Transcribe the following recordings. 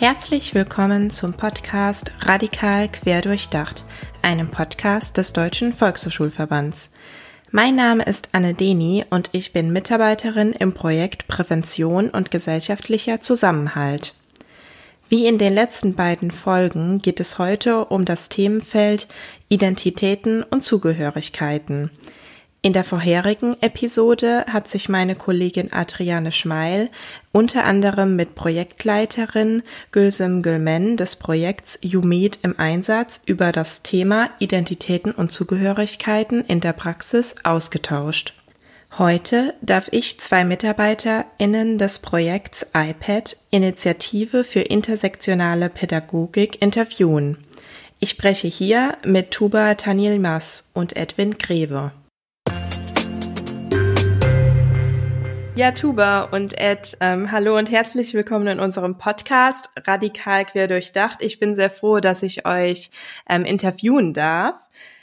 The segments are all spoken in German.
Herzlich willkommen zum Podcast Radikal Quer Durchdacht, einem Podcast des Deutschen Volkshochschulverbands. Mein Name ist Anne Deni und ich bin Mitarbeiterin im Projekt Prävention und gesellschaftlicher Zusammenhalt. Wie in den letzten beiden Folgen geht es heute um das Themenfeld Identitäten und Zugehörigkeiten – in der vorherigen Episode hat sich meine Kollegin Adriane Schmeil unter anderem mit Projektleiterin Gülsem Gülmen des Projekts UMED im Einsatz über das Thema Identitäten und Zugehörigkeiten in der Praxis ausgetauscht. Heute darf ich zwei MitarbeiterInnen des Projekts iPad Initiative für intersektionale Pädagogik interviewen. Ich spreche hier mit Tuba Tanilmas und Edwin Greve. Ja, Tuba und Ed, ähm, hallo und herzlich willkommen in unserem Podcast Radikal quer durchdacht. Ich bin sehr froh, dass ich euch ähm, interviewen darf.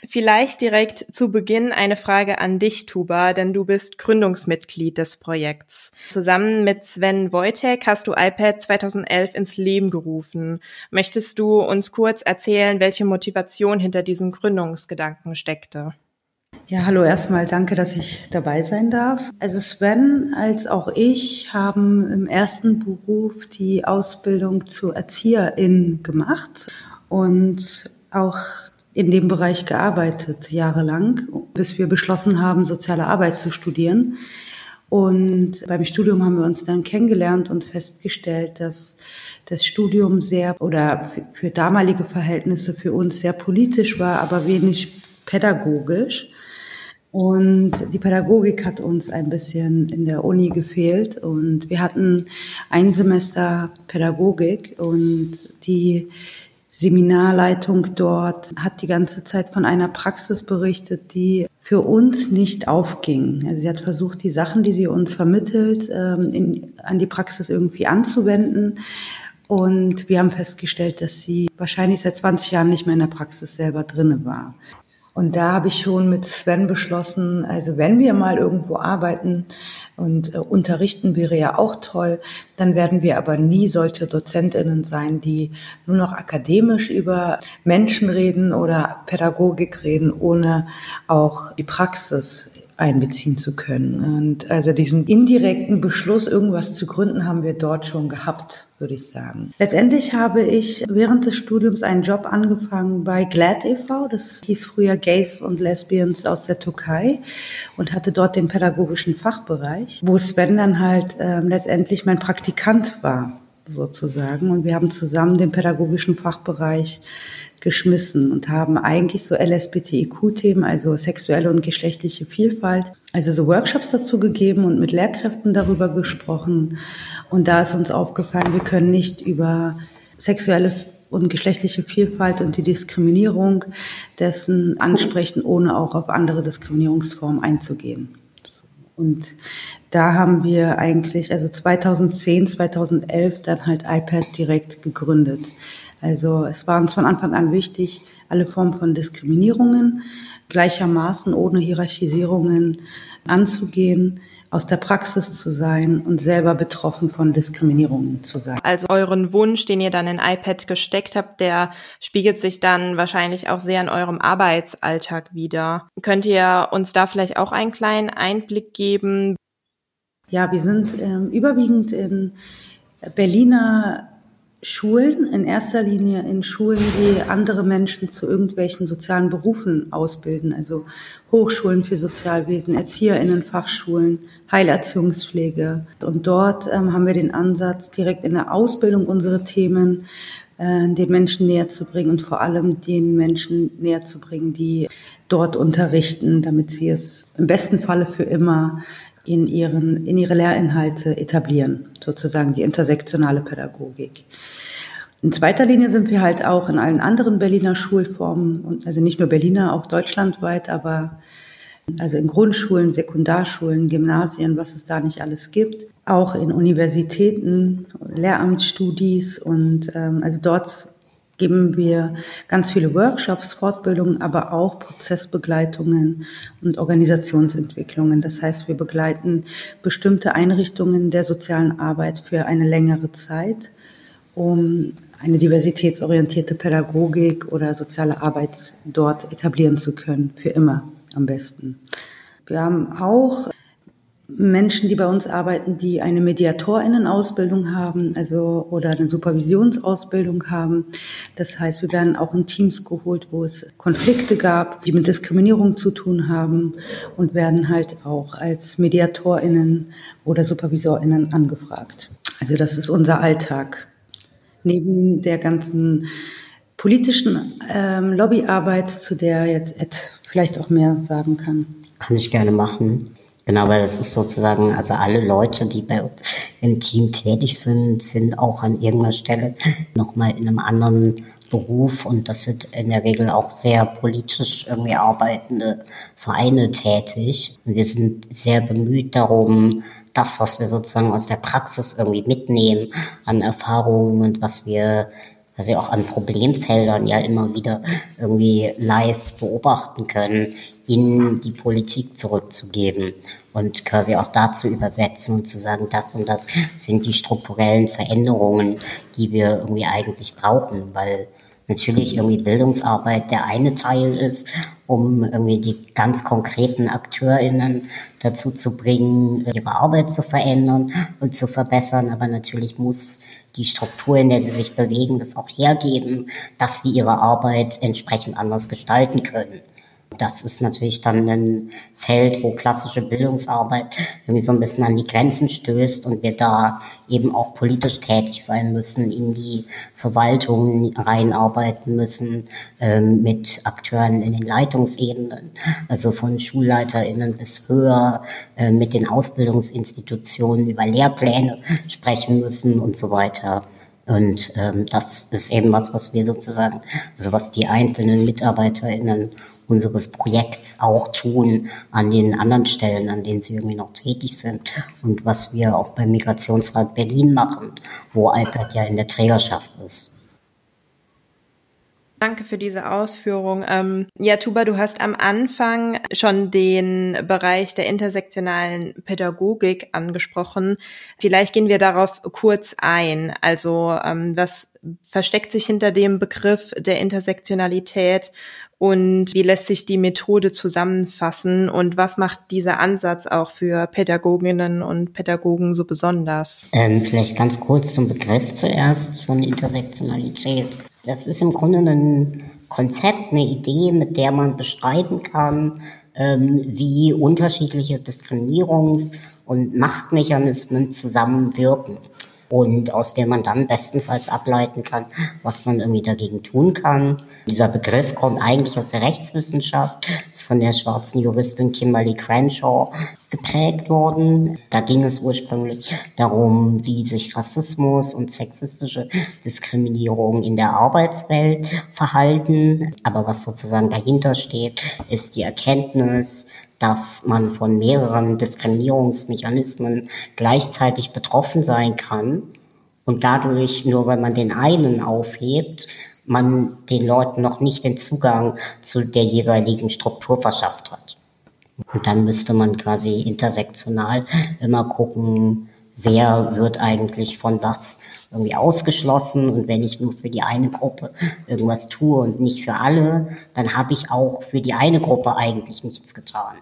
Vielleicht direkt zu Beginn eine Frage an dich, Tuba, denn du bist Gründungsmitglied des Projekts. Zusammen mit Sven Wojtek hast du iPad 2011 ins Leben gerufen. Möchtest du uns kurz erzählen, welche Motivation hinter diesem Gründungsgedanken steckte? Ja, hallo erstmal, danke, dass ich dabei sein darf. Also Sven als auch ich haben im ersten Beruf die Ausbildung zur Erzieherin gemacht und auch in dem Bereich gearbeitet, jahrelang, bis wir beschlossen haben, soziale Arbeit zu studieren. Und beim Studium haben wir uns dann kennengelernt und festgestellt, dass das Studium sehr oder für damalige Verhältnisse für uns sehr politisch war, aber wenig pädagogisch. Und die Pädagogik hat uns ein bisschen in der Uni gefehlt. Und wir hatten ein Semester Pädagogik und die Seminarleitung dort hat die ganze Zeit von einer Praxis berichtet, die für uns nicht aufging. Also sie hat versucht, die Sachen, die sie uns vermittelt, ähm, in, an die Praxis irgendwie anzuwenden. Und wir haben festgestellt, dass sie wahrscheinlich seit 20 Jahren nicht mehr in der Praxis selber drinne war. Und da habe ich schon mit Sven beschlossen, also wenn wir mal irgendwo arbeiten und äh, unterrichten wäre ja auch toll, dann werden wir aber nie solche Dozentinnen sein, die nur noch akademisch über Menschen reden oder Pädagogik reden, ohne auch die Praxis einbeziehen zu können. Und also diesen indirekten Beschluss, irgendwas zu gründen, haben wir dort schon gehabt, würde ich sagen. Letztendlich habe ich während des Studiums einen Job angefangen bei GLAD e.V., das hieß früher Gays und Lesbians aus der Türkei und hatte dort den pädagogischen Fachbereich, wo Sven dann halt äh, letztendlich mein Praktikant war, sozusagen. Und wir haben zusammen den pädagogischen Fachbereich geschmissen und haben eigentlich so LSBTIQ-Themen, also sexuelle und geschlechtliche Vielfalt, also so Workshops dazu gegeben und mit Lehrkräften darüber gesprochen. Und da ist uns aufgefallen, wir können nicht über sexuelle und geschlechtliche Vielfalt und die Diskriminierung dessen ansprechen, ohne auch auf andere Diskriminierungsformen einzugehen. Und da haben wir eigentlich, also 2010, 2011 dann halt iPad direkt gegründet. Also es war uns von Anfang an wichtig, alle Formen von Diskriminierungen gleichermaßen ohne Hierarchisierungen anzugehen, aus der Praxis zu sein und selber betroffen von Diskriminierungen zu sein. Also euren Wunsch, den ihr dann in iPad gesteckt habt, der spiegelt sich dann wahrscheinlich auch sehr in eurem Arbeitsalltag wieder. Könnt ihr uns da vielleicht auch einen kleinen Einblick geben? Ja, wir sind ähm, überwiegend in Berliner Schulen, in erster Linie in Schulen, die andere Menschen zu irgendwelchen sozialen Berufen ausbilden, also Hochschulen für Sozialwesen, Erzieherinnen, Fachschulen, Heilerziehungspflege. Und dort ähm, haben wir den Ansatz, direkt in der Ausbildung unsere Themen äh, den Menschen näher zu bringen und vor allem den Menschen näher zu bringen, die dort unterrichten, damit sie es im besten Falle für immer in, ihren, in ihre Lehrinhalte etablieren, sozusagen die intersektionale Pädagogik. In zweiter Linie sind wir halt auch in allen anderen Berliner Schulformen, also nicht nur Berliner, auch deutschlandweit, aber also in Grundschulen, Sekundarschulen, Gymnasien, was es da nicht alles gibt, auch in Universitäten, Lehramtsstudis und ähm, also dort geben wir ganz viele Workshops, Fortbildungen, aber auch Prozessbegleitungen und Organisationsentwicklungen. Das heißt, wir begleiten bestimmte Einrichtungen der sozialen Arbeit für eine längere Zeit um eine diversitätsorientierte Pädagogik oder soziale Arbeit dort etablieren zu können, für immer am besten. Wir haben auch Menschen, die bei uns arbeiten, die eine Mediatorinnen-Ausbildung haben, also oder eine Supervisionsausbildung haben. Das heißt, wir werden auch in Teams geholt, wo es Konflikte gab, die mit Diskriminierung zu tun haben und werden halt auch als Mediatorinnen oder Supervisorinnen angefragt. Also das ist unser Alltag. Neben der ganzen politischen ähm, Lobbyarbeit, zu der jetzt Ed vielleicht auch mehr sagen kann. Kann ich gerne machen. Genau, weil das ist sozusagen, also alle Leute, die bei uns im Team tätig sind, sind auch an irgendeiner Stelle nochmal in einem anderen Beruf und das sind in der Regel auch sehr politisch irgendwie arbeitende Vereine tätig. Und wir sind sehr bemüht darum, das, was wir sozusagen aus der Praxis irgendwie mitnehmen an Erfahrungen und was wir wir auch an Problemfeldern ja immer wieder irgendwie live beobachten können, in die Politik zurückzugeben und quasi auch dazu übersetzen und zu sagen, das und das sind die strukturellen Veränderungen, die wir irgendwie eigentlich brauchen, weil natürlich irgendwie Bildungsarbeit der eine Teil ist, um irgendwie die ganz konkreten AkteurInnen dazu zu bringen, ihre Arbeit zu verändern und zu verbessern. Aber natürlich muss die Struktur, in der sie sich bewegen, das auch hergeben, dass sie ihre Arbeit entsprechend anders gestalten können. Das ist natürlich dann ein Feld, wo klassische Bildungsarbeit irgendwie so ein bisschen an die Grenzen stößt und wir da eben auch politisch tätig sein müssen, in die Verwaltung reinarbeiten müssen, ähm, mit Akteuren in den Leitungsebenen, also von SchulleiterInnen bis höher, äh, mit den Ausbildungsinstitutionen über Lehrpläne sprechen müssen und so weiter. Und ähm, das ist eben was, was wir sozusagen, also was die einzelnen MitarbeiterInnen unseres Projekts auch tun an den anderen Stellen, an denen sie irgendwie noch tätig sind und was wir auch beim Migrationsrat Berlin machen, wo iPad ja in der Trägerschaft ist. Danke für diese Ausführung. Ähm, ja, Tuba, du hast am Anfang schon den Bereich der intersektionalen Pädagogik angesprochen. Vielleicht gehen wir darauf kurz ein. Also ähm, was versteckt sich hinter dem Begriff der Intersektionalität und wie lässt sich die Methode zusammenfassen und was macht dieser Ansatz auch für Pädagoginnen und Pädagogen so besonders? Ähm, vielleicht ganz kurz zum Begriff zuerst von Intersektionalität. Das ist im Grunde ein Konzept, eine Idee, mit der man beschreiben kann, ähm, wie unterschiedliche Diskriminierungs- und Machtmechanismen zusammenwirken und aus der man dann bestenfalls ableiten kann, was man irgendwie dagegen tun kann. Dieser Begriff kommt eigentlich aus der Rechtswissenschaft, ist von der schwarzen Juristin Kimberly Crenshaw geprägt worden. Da ging es ursprünglich darum, wie sich Rassismus und sexistische Diskriminierung in der Arbeitswelt verhalten. Aber was sozusagen dahinter steht, ist die Erkenntnis, dass man von mehreren Diskriminierungsmechanismen gleichzeitig betroffen sein kann und dadurch, nur wenn man den einen aufhebt, man den Leuten noch nicht den Zugang zu der jeweiligen Struktur verschafft hat. Und dann müsste man quasi intersektional immer gucken, wer wird eigentlich von was irgendwie ausgeschlossen und wenn ich nur für die eine Gruppe irgendwas tue und nicht für alle, dann habe ich auch für die eine Gruppe eigentlich nichts getan.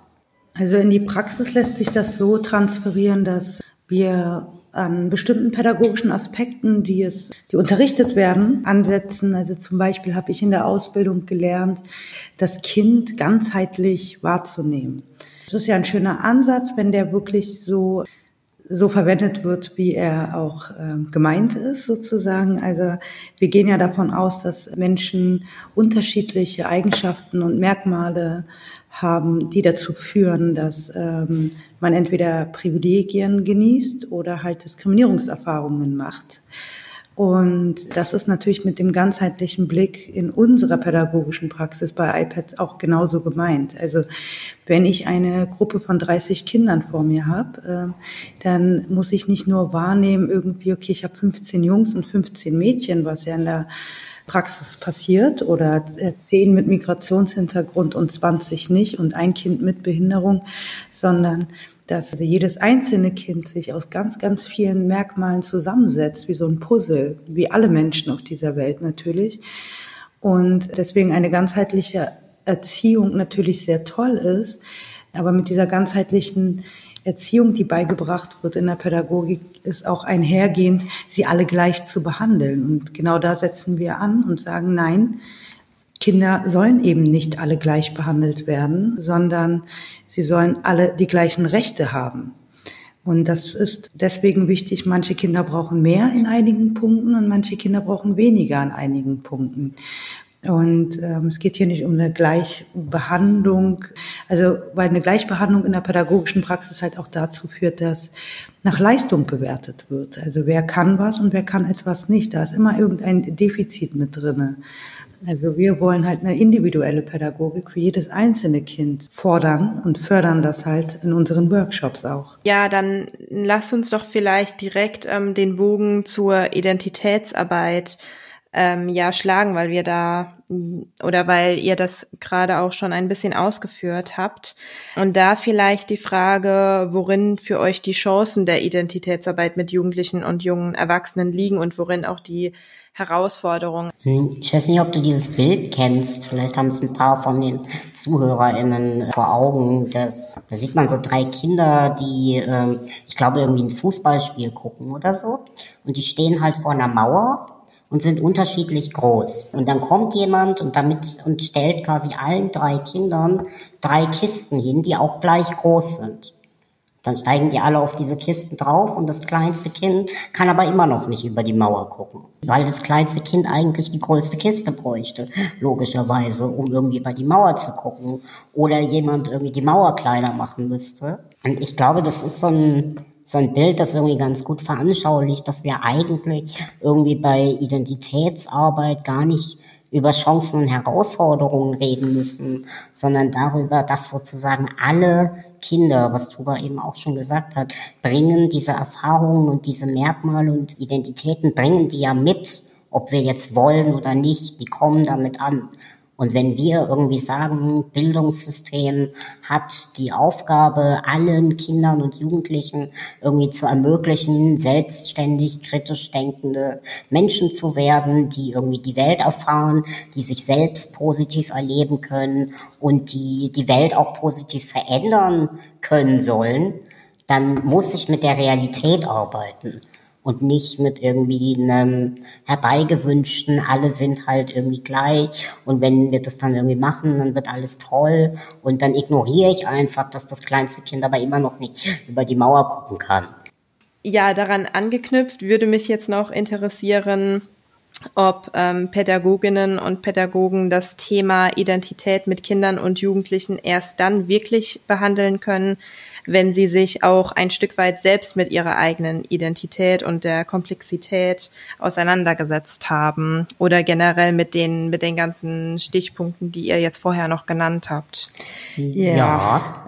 Also in die Praxis lässt sich das so transferieren, dass wir an bestimmten pädagogischen Aspekten, die es, die unterrichtet werden, ansetzen. Also zum Beispiel habe ich in der Ausbildung gelernt, das Kind ganzheitlich wahrzunehmen. Das ist ja ein schöner Ansatz, wenn der wirklich so so verwendet wird, wie er auch äh, gemeint ist, sozusagen. Also wir gehen ja davon aus, dass Menschen unterschiedliche Eigenschaften und Merkmale haben, die dazu führen, dass ähm, man entweder Privilegien genießt oder halt Diskriminierungserfahrungen macht. Und das ist natürlich mit dem ganzheitlichen Blick in unserer pädagogischen Praxis bei iPad auch genauso gemeint. Also wenn ich eine Gruppe von 30 Kindern vor mir habe, äh, dann muss ich nicht nur wahrnehmen, irgendwie, okay, ich habe 15 Jungs und 15 Mädchen, was ja in der Praxis passiert oder zehn mit Migrationshintergrund und 20 nicht und ein Kind mit Behinderung, sondern dass jedes einzelne Kind sich aus ganz, ganz vielen Merkmalen zusammensetzt, wie so ein Puzzle, wie alle Menschen auf dieser Welt natürlich. Und deswegen eine ganzheitliche Erziehung natürlich sehr toll ist, aber mit dieser ganzheitlichen Erziehung, die beigebracht wird in der Pädagogik, ist auch einhergehend, sie alle gleich zu behandeln. Und genau da setzen wir an und sagen, nein, Kinder sollen eben nicht alle gleich behandelt werden, sondern sie sollen alle die gleichen Rechte haben. Und das ist deswegen wichtig. Manche Kinder brauchen mehr in einigen Punkten und manche Kinder brauchen weniger in einigen Punkten. Und ähm, es geht hier nicht um eine Gleichbehandlung, also weil eine Gleichbehandlung in der pädagogischen Praxis halt auch dazu führt, dass nach Leistung bewertet wird. Also wer kann was und wer kann etwas nicht. Da ist immer irgendein Defizit mit drinne. Also wir wollen halt eine individuelle Pädagogik für jedes einzelne Kind fordern und fördern das halt in unseren Workshops auch. Ja, dann lass uns doch vielleicht direkt ähm, den Bogen zur Identitätsarbeit ähm, ja schlagen, weil wir da oder weil ihr das gerade auch schon ein bisschen ausgeführt habt. Und da vielleicht die Frage, worin für euch die Chancen der Identitätsarbeit mit Jugendlichen und jungen Erwachsenen liegen und worin auch die Herausforderungen. Hm, ich weiß nicht, ob du dieses Bild kennst. Vielleicht haben es ein paar von den ZuhörerInnen vor Augen. Das, da sieht man so drei Kinder, die, ähm, ich glaube, irgendwie ein Fußballspiel gucken oder so. Und die stehen halt vor einer Mauer und sind unterschiedlich groß. Und dann kommt jemand und damit und stellt quasi allen drei Kindern drei Kisten hin, die auch gleich groß sind. Dann steigen die alle auf diese Kisten drauf und das kleinste Kind kann aber immer noch nicht über die Mauer gucken, weil das kleinste Kind eigentlich die größte Kiste bräuchte, logischerweise, um irgendwie über die Mauer zu gucken oder jemand irgendwie die Mauer kleiner machen müsste. Und ich glaube, das ist so ein so ein Bild, das irgendwie ganz gut veranschaulicht, dass wir eigentlich irgendwie bei Identitätsarbeit gar nicht über Chancen und Herausforderungen reden müssen, sondern darüber, dass sozusagen alle Kinder, was Tuba eben auch schon gesagt hat, bringen diese Erfahrungen und diese Merkmale und Identitäten, bringen die ja mit, ob wir jetzt wollen oder nicht, die kommen damit an. Und wenn wir irgendwie sagen, Bildungssystem hat die Aufgabe, allen Kindern und Jugendlichen irgendwie zu ermöglichen, selbstständig, kritisch denkende Menschen zu werden, die irgendwie die Welt erfahren, die sich selbst positiv erleben können und die die Welt auch positiv verändern können sollen, dann muss ich mit der Realität arbeiten und nicht mit irgendwie einem herbeigewünschten, alle sind halt irgendwie gleich und wenn wir das dann irgendwie machen, dann wird alles toll und dann ignoriere ich einfach, dass das kleinste Kind aber immer noch nicht über die Mauer gucken kann. Ja, daran angeknüpft würde mich jetzt noch interessieren, ob ähm, Pädagoginnen und Pädagogen das Thema Identität mit Kindern und Jugendlichen erst dann wirklich behandeln können, wenn sie sich auch ein Stück weit selbst mit ihrer eigenen Identität und der Komplexität auseinandergesetzt haben oder generell mit den, mit den ganzen Stichpunkten, die ihr jetzt vorher noch genannt habt. Ja.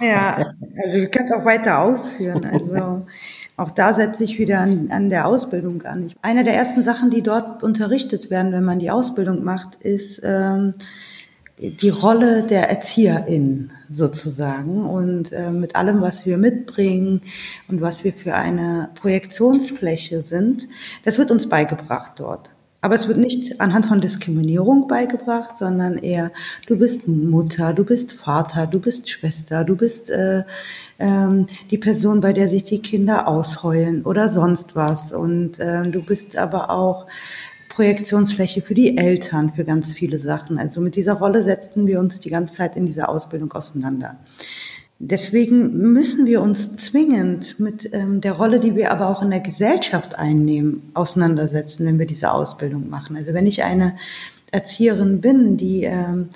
ja, also du kannst auch weiter ausführen. Also auch da setze ich wieder an, an der Ausbildung an. Eine der ersten Sachen, die dort unterrichtet werden, wenn man die Ausbildung macht, ist ähm, die Rolle der Erzieherin sozusagen und äh, mit allem, was wir mitbringen und was wir für eine Projektionsfläche sind, das wird uns beigebracht dort. Aber es wird nicht anhand von Diskriminierung beigebracht, sondern eher, du bist Mutter, du bist Vater, du bist Schwester, du bist äh, ähm, die Person, bei der sich die Kinder ausheulen oder sonst was. Und äh, du bist aber auch Projektionsfläche für die Eltern, für ganz viele Sachen. Also mit dieser Rolle setzten wir uns die ganze Zeit in dieser Ausbildung auseinander. Deswegen müssen wir uns zwingend mit ähm, der Rolle, die wir aber auch in der Gesellschaft einnehmen, auseinandersetzen, wenn wir diese Ausbildung machen. Also wenn ich eine Erzieherin bin, die ähm,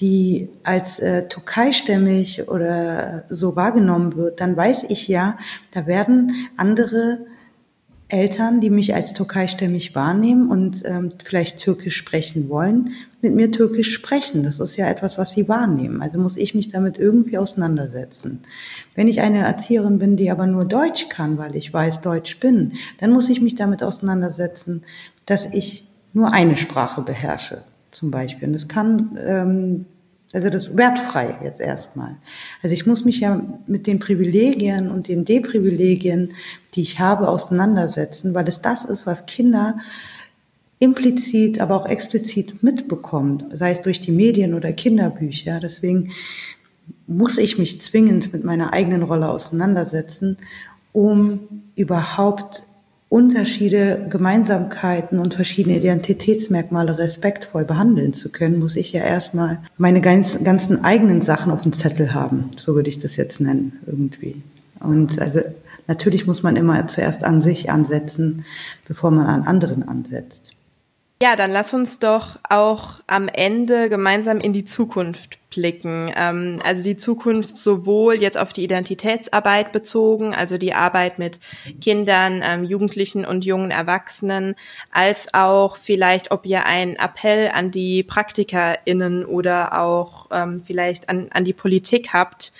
die als äh, türkeistämmig oder so wahrgenommen wird, dann weiß ich ja, da werden andere Eltern, die mich als türkeistämmig wahrnehmen und ähm, vielleicht türkisch sprechen wollen, mit mir türkisch sprechen. Das ist ja etwas, was sie wahrnehmen. Also muss ich mich damit irgendwie auseinandersetzen. Wenn ich eine Erzieherin bin, die aber nur Deutsch kann, weil ich weiß, Deutsch bin, dann muss ich mich damit auseinandersetzen, dass ich nur eine Sprache beherrsche, zum Beispiel. Und das kann ähm, Also das wertfrei jetzt erstmal. Also ich muss mich ja mit den Privilegien und den Deprivilegien, die ich habe, auseinandersetzen, weil es das ist, was Kinder implizit, aber auch explizit mitbekommen, sei es durch die Medien oder Kinderbücher. Deswegen muss ich mich zwingend mit meiner eigenen Rolle auseinandersetzen, um überhaupt Unterschiede, Gemeinsamkeiten und verschiedene Identitätsmerkmale respektvoll behandeln zu können, muss ich ja erstmal meine ganz, ganzen eigenen Sachen auf dem Zettel haben. So würde ich das jetzt nennen, irgendwie. Und also natürlich muss man immer zuerst an sich ansetzen, bevor man an anderen ansetzt. Ja, dann lass uns doch auch am Ende gemeinsam in die Zukunft blicken. Ähm, also die Zukunft sowohl jetzt auf die Identitätsarbeit bezogen, also die Arbeit mit Kindern, ähm, Jugendlichen und jungen Erwachsenen, als auch vielleicht, ob ihr einen Appell an die PraktikerInnen oder auch ähm, vielleicht an, an die Politik habt,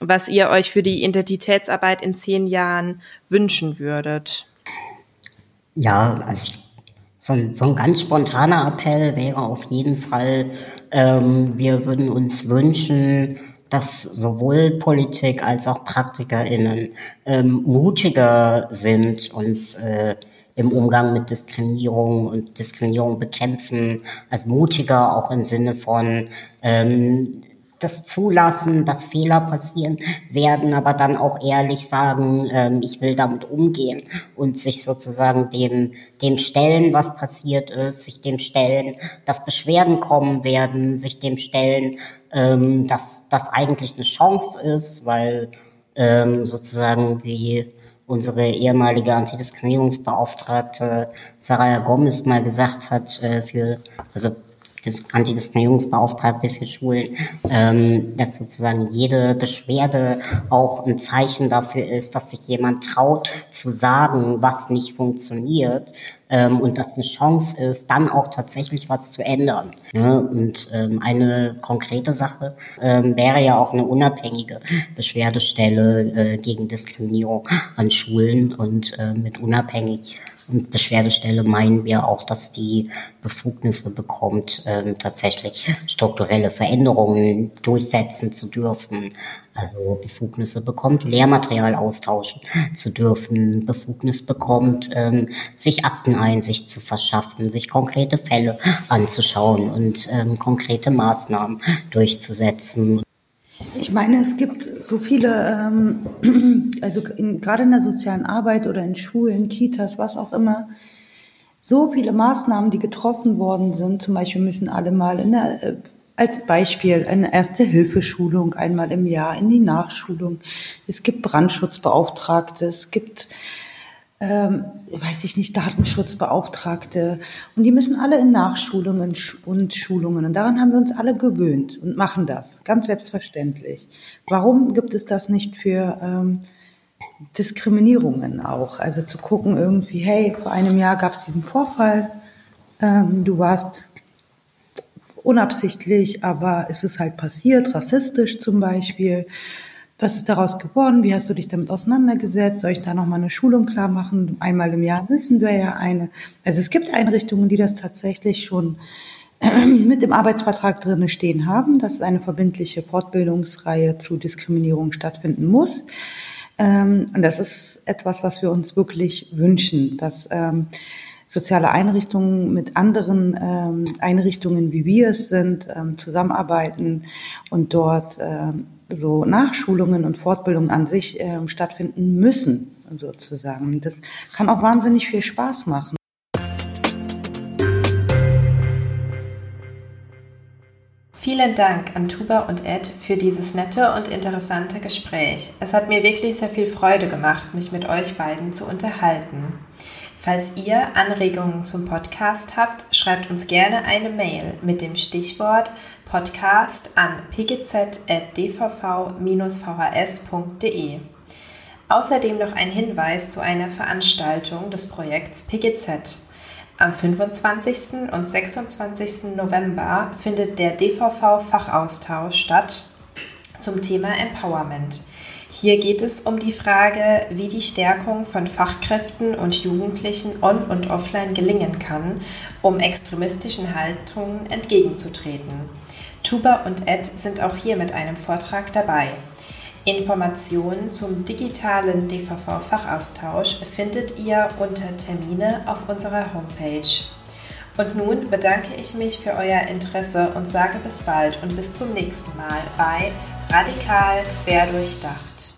was ihr euch für die Identitätsarbeit in zehn Jahren wünschen würdet. Ja, also ich so ein, so ein ganz spontaner Appell wäre auf jeden Fall, ähm, wir würden uns wünschen, dass sowohl Politik als auch PraktikerInnen ähm, mutiger sind und äh, im Umgang mit Diskriminierung und Diskriminierung bekämpfen, also mutiger auch im Sinne von ähm, das zulassen, dass Fehler passieren werden, aber dann auch ehrlich sagen, ähm, ich will damit umgehen und sich sozusagen dem, dem stellen, was passiert ist, sich dem stellen, dass Beschwerden kommen werden, sich dem stellen, ähm, dass das eigentlich eine Chance ist, weil ähm, sozusagen wie unsere ehemalige Antidiskriminierungsbeauftragte Saraya Gomez mal gesagt hat, äh, für, also Antidiskriminierungsbeauftragte für Schulen, ähm, dass sozusagen jede Beschwerde auch ein Zeichen dafür ist, dass sich jemand traut zu sagen, was nicht funktioniert ähm, und das eine Chance ist, dann auch tatsächlich was zu ändern. Ja, und ähm, eine konkrete Sache ähm, wäre ja auch eine unabhängige Beschwerdestelle äh, gegen Diskriminierung an Schulen und äh, mit unabhängig und Beschwerdestelle meinen wir auch, dass die Befugnisse bekommt, ähm, tatsächlich strukturelle Veränderungen durchsetzen zu dürfen. Also Befugnisse bekommt, Lehrmaterial austauschen zu dürfen, Befugnis bekommt, ähm, sich Akteneinsicht zu verschaffen, sich konkrete Fälle anzuschauen und ähm, konkrete Maßnahmen durchzusetzen. Ich meine, es gibt so viele, ähm, also in, gerade in der sozialen Arbeit oder in Schulen, Kitas, was auch immer, so viele Maßnahmen, die getroffen worden sind. Zum Beispiel müssen alle mal in der, äh, als Beispiel eine Erste-Hilfe-Schulung einmal im Jahr in die Nachschulung. Es gibt Brandschutzbeauftragte, es gibt ähm, weiß ich nicht, Datenschutzbeauftragte. Und die müssen alle in Nachschulungen und Schulungen. Und daran haben wir uns alle gewöhnt und machen das. Ganz selbstverständlich. Warum gibt es das nicht für ähm, Diskriminierungen auch? Also zu gucken irgendwie, hey, vor einem Jahr gab es diesen Vorfall, ähm, du warst unabsichtlich, aber es ist halt passiert, rassistisch zum Beispiel. Was ist daraus geworden? Wie hast du dich damit auseinandergesetzt? Soll ich da nochmal eine Schulung klar machen? Einmal im Jahr müssen wir ja eine. Also es gibt Einrichtungen, die das tatsächlich schon mit dem Arbeitsvertrag drinne stehen haben, dass eine verbindliche Fortbildungsreihe zu Diskriminierung stattfinden muss. Ähm, und das ist etwas, was wir uns wirklich wünschen, dass ähm, soziale Einrichtungen mit anderen ähm, Einrichtungen, wie wir es sind, zusammenarbeiten und dort so Nachschulungen und Fortbildungen an sich äh, stattfinden müssen, sozusagen. Das kann auch wahnsinnig viel Spaß machen. Vielen Dank an Tuba und Ed für dieses nette und interessante Gespräch. Es hat mir wirklich sehr viel Freude gemacht, mich mit euch beiden zu unterhalten. Falls ihr Anregungen zum Podcast habt, schreibt uns gerne eine Mail mit dem Stichwort Podcast an pgz.dvv-vhs.de. Außerdem noch ein Hinweis zu einer Veranstaltung des Projekts PGZ. Am 25. und 26. November findet der DVV-Fachaustausch statt zum Thema Empowerment. Hier geht es um die Frage, wie die Stärkung von Fachkräften und Jugendlichen on und offline gelingen kann, um extremistischen Haltungen entgegenzutreten. Tuba und Ed sind auch hier mit einem Vortrag dabei. Informationen zum digitalen DVV-Fachaustausch findet ihr unter Termine auf unserer Homepage. Und nun bedanke ich mich für euer Interesse und sage bis bald und bis zum nächsten Mal bei Radikal Querdurchdacht.